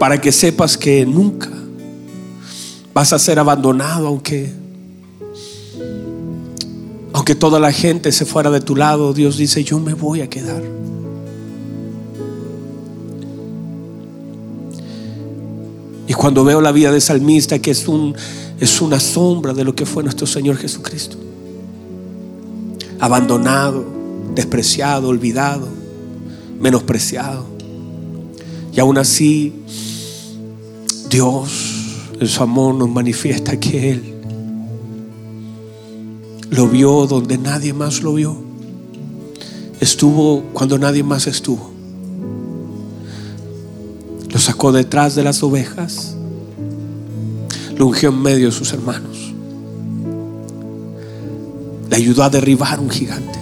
Para que sepas que nunca vas a ser abandonado aunque aunque toda la gente se fuera de tu lado, Dios dice, "Yo me voy a quedar." Y cuando veo la vida de salmista que es un es una sombra de lo que fue nuestro Señor Jesucristo abandonado, despreciado, olvidado, menospreciado. Y aún así, Dios en su amor nos manifiesta que Él lo vio donde nadie más lo vio. Estuvo cuando nadie más estuvo. Sacó detrás de las ovejas. Lo ungió en medio de sus hermanos. Le ayudó a derribar un gigante.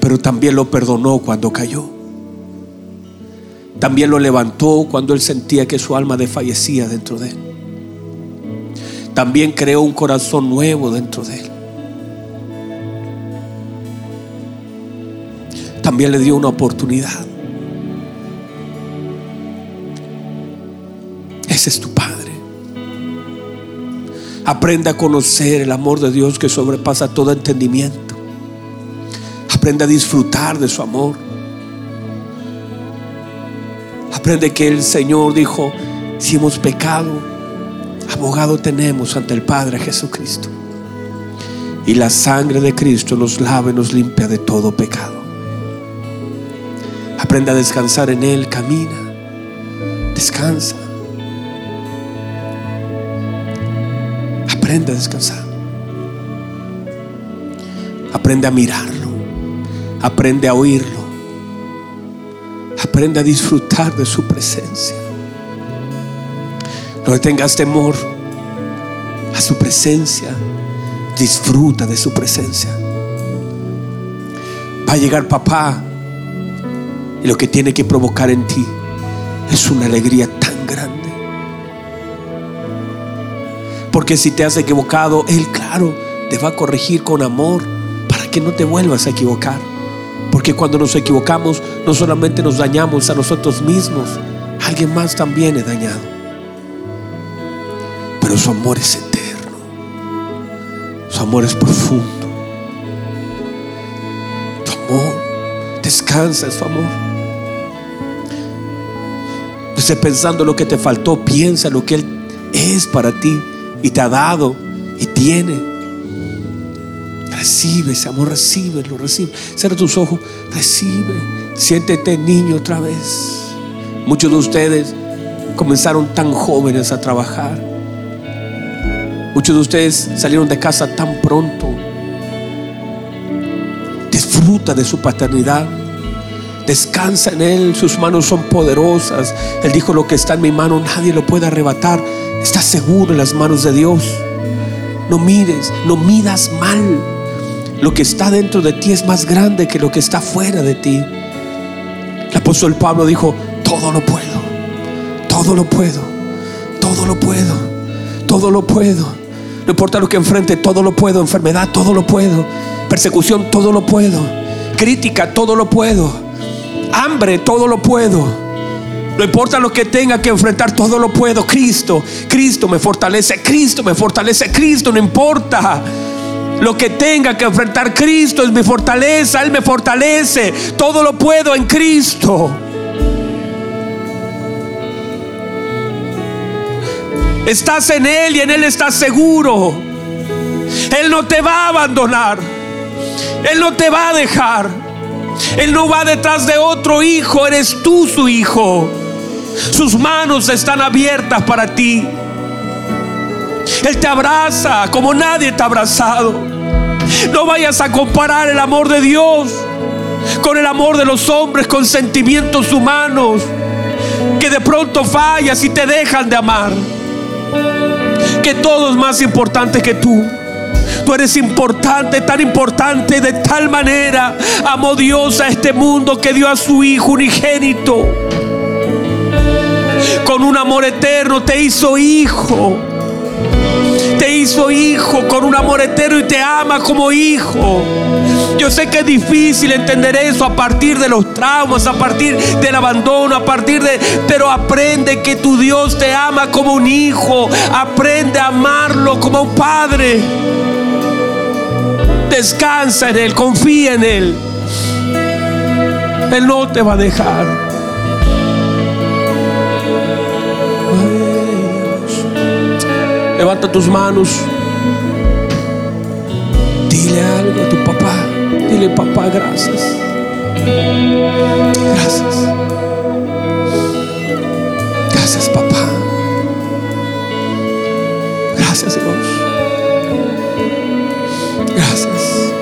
Pero también lo perdonó cuando cayó. También lo levantó cuando él sentía que su alma desfallecía dentro de él. También creó un corazón nuevo dentro de él. También le dio una oportunidad. Aprende a conocer el amor de Dios que sobrepasa todo entendimiento. Aprende a disfrutar de su amor. Aprende que el Señor dijo, si hemos pecado, abogado tenemos ante el Padre Jesucristo. Y la sangre de Cristo nos lava y nos limpia de todo pecado. Aprende a descansar en Él, camina, descansa. Aprende a descansar. Aprende a mirarlo. Aprende a oírlo. Aprende a disfrutar de su presencia. No tengas temor a su presencia. Disfruta de su presencia. Va a llegar papá y lo que tiene que provocar en ti es una alegría Porque si te has equivocado, Él, claro, te va a corregir con amor para que no te vuelvas a equivocar. Porque cuando nos equivocamos, no solamente nos dañamos a nosotros mismos, Alguien más también es dañado. Pero su amor es eterno. Su amor es profundo. Tu amor descansa en su amor. Estés pensando lo que te faltó, piensa lo que Él es para ti y te ha dado y tiene. Recibe ese amor, recibe, lo recibe. Cierra tus ojos, recibe. Siéntete niño otra vez. Muchos de ustedes comenzaron tan jóvenes a trabajar. Muchos de ustedes salieron de casa tan pronto. Disfruta de su paternidad. Descansa en Él. Sus manos son poderosas. Él dijo, lo que está en mi mano nadie lo puede arrebatar. Está seguro en las manos de Dios. No mires, no midas mal. Lo que está dentro de ti es más grande que lo que está fuera de ti. El apóstol Pablo dijo, todo lo puedo, todo lo puedo, todo lo puedo, todo lo puedo. No importa lo que enfrente, todo lo puedo. Enfermedad, todo lo puedo. Persecución, todo lo puedo. Crítica, todo lo puedo. Hambre, todo lo puedo. No importa lo que tenga que enfrentar, todo lo puedo. Cristo, Cristo me fortalece, Cristo me fortalece, Cristo, no importa. Lo que tenga que enfrentar Cristo es mi fortaleza, Él me fortalece. Todo lo puedo en Cristo. Estás en Él y en Él estás seguro. Él no te va a abandonar. Él no te va a dejar. Él no va detrás de otro hijo. Eres tú su hijo. Sus manos están abiertas para ti. Él te abraza como nadie te ha abrazado. No vayas a comparar el amor de Dios con el amor de los hombres, con sentimientos humanos que de pronto fallas y te dejan de amar que todo es más importante que tú. Tú eres importante, tan importante, de tal manera amó Dios a este mundo que dio a su Hijo unigénito. Con un amor eterno te hizo hijo te hizo hijo con un amor eterno y te ama como hijo. Yo sé que es difícil entender eso a partir de los traumas, a partir del abandono, a partir de... Pero aprende que tu Dios te ama como un hijo. Aprende a amarlo como un padre. Descansa en Él, confía en Él. Él no te va a dejar. Levanta tus manos. Dile algo a tu papá. Dile, papá, gracias. Gracias. Gracias, papá. Gracias, Dios. Gracias.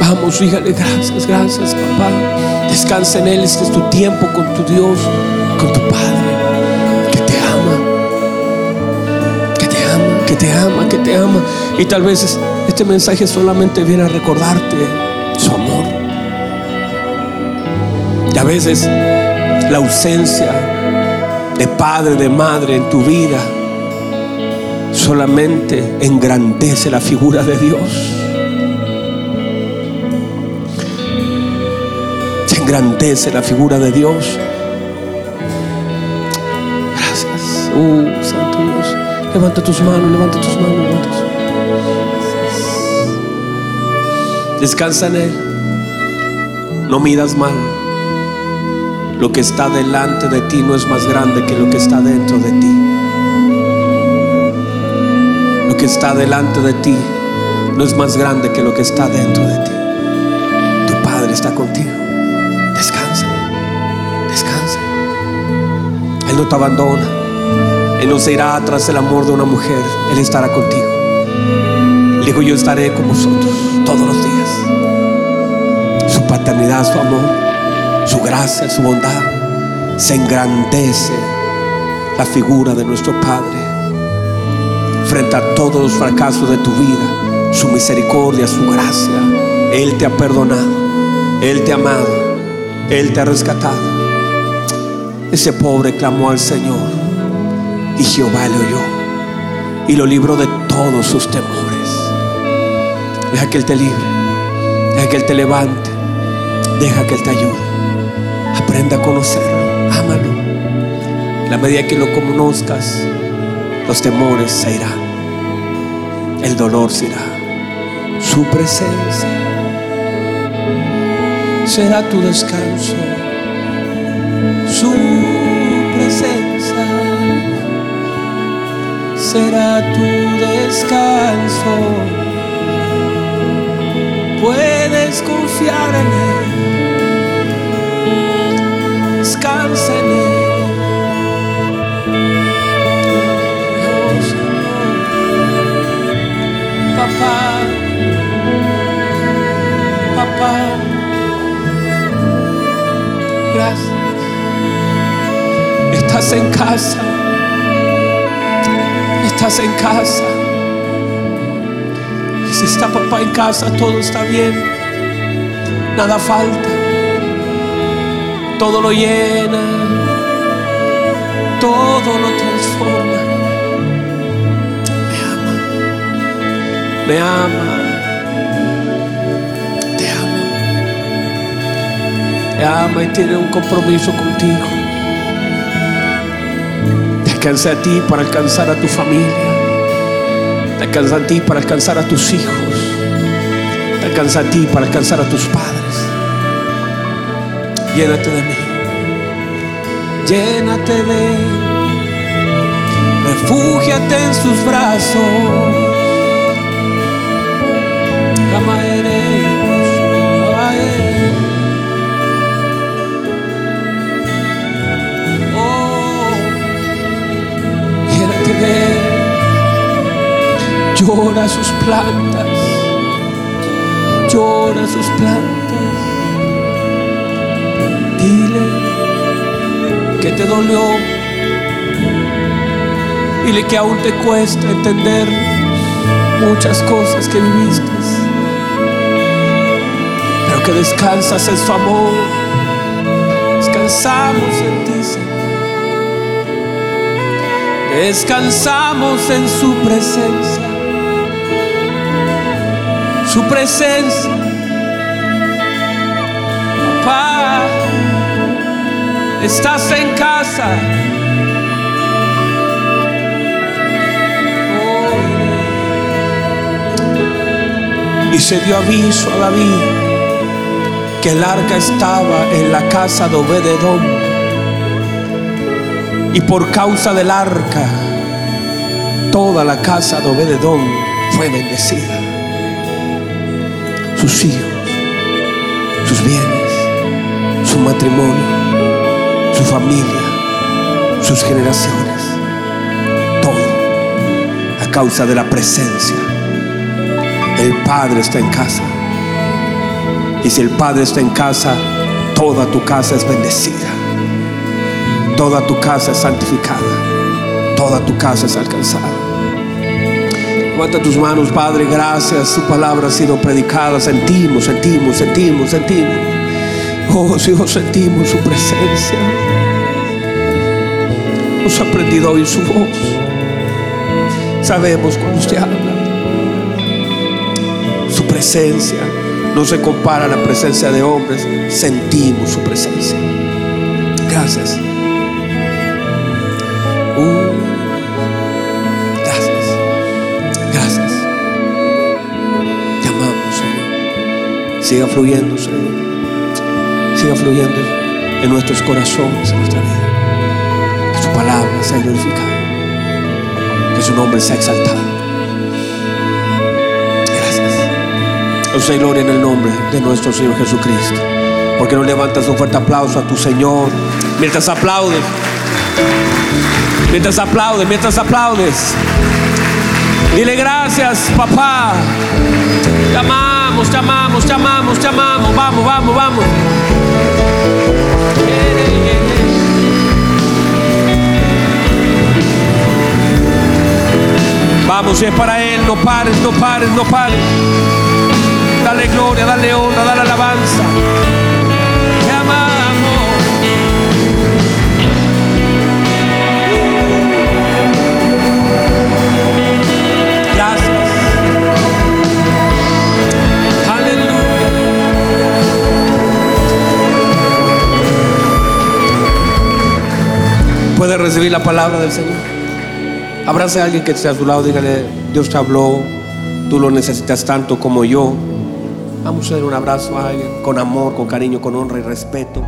Vamos, dígale gracias, gracias, papá. Descansa en Él. Este es tu tiempo con tu Dios, con tu Padre. Te ama, que te ama. Y tal vez este mensaje solamente viene a recordarte su amor. Y a veces la ausencia de padre, de madre en tu vida solamente engrandece la figura de Dios. Se engrandece la figura de Dios. Gracias. Uh. Levanta tus manos, levanta tus manos, levanta tus manos. Descansa en Él. No midas mal. Lo que está delante de ti no es más grande que lo que está dentro de ti. Lo que está delante de ti no es más grande que lo que está dentro de ti. Tu Padre está contigo. Descansa. Descansa. Él no te abandona. Él no se irá tras el amor de una mujer. Él estará contigo. Le digo, yo estaré con vosotros todos los días. Su paternidad, su amor, su gracia, su bondad, se engrandece la figura de nuestro Padre frente a todos los fracasos de tu vida. Su misericordia, su gracia. Él te ha perdonado. Él te ha amado. Él te ha rescatado. Ese pobre clamó al Señor y Jehová le oyó y lo libró de todos sus temores. Deja que Él te libre, deja que Él te levante, Deja que Él te ayude. Aprenda a conocerlo. Ámalo. La medida que lo conozcas, los temores se irán. El dolor se irá. Su presencia será tu descanso. Su será tu descanso. Puedes confiar en Él. Descansa en Él. Oh. Papá, papá, gracias. Estás en casa. Estás en casa. Si está papá en casa, todo está bien. Nada falta. Todo lo llena. Todo lo transforma. Me ama. Me ama. Te ama. Te ama y tiene un compromiso contigo. Te alcanza a ti para alcanzar a tu familia. Te alcanza a ti para alcanzar a tus hijos. Te alcanza a ti para alcanzar a tus padres. Llénate de mí. Llénate de él. Refúgiate en sus brazos. Llora sus plantas. Llora sus plantas. Dile que te dolió. Dile que aún te cuesta entender muchas cosas que viviste. Pero que descansas en su amor. Descansamos en ti, Señor. Descansamos en su presencia. Su presencia. Papá, estás en casa. Y se dio aviso a David que el arca estaba en la casa de Obededón. Y por causa del arca, toda la casa de Obededón fue bendecida. Sus hijos, sus bienes, su matrimonio, su familia, sus generaciones. Todo a causa de la presencia. El Padre está en casa. Y si el Padre está en casa, toda tu casa es bendecida. Toda tu casa es santificada. Toda tu casa es alcanzada. Levanta tus manos, Padre, gracias. Su palabra ha sido predicada. Sentimos, sentimos, sentimos, sentimos. Oh Dios, sentimos su presencia. Hemos aprendido a oír su voz. Sabemos cuando usted habla. Su presencia no se compara a la presencia de hombres. Sentimos su presencia. Siga fluyendo, Señor. Siga fluyendo en nuestros corazones, en nuestra vida. Que su palabra sea glorificada. Que su nombre sea exaltado. Gracias. Doy gloria en el nombre de nuestro Señor Jesucristo. Porque no levantas un fuerte aplauso a tu Señor mientras aplaudes. Mientras aplaudes, mientras aplaudes. Dile gracias, papá. Te amamos, te amamos, te amamos, te amamos. Vamos, vamos, vamos. Vamos, es para Él, no pares, no pares, no pares. Dale gloria, dale honra, dale alabanza. Puede recibir la palabra del Señor? Abrace a alguien que esté a su lado, dígale, Dios te habló, tú lo necesitas tanto como yo. Vamos a dar un abrazo a alguien con amor, con cariño, con honra y respeto.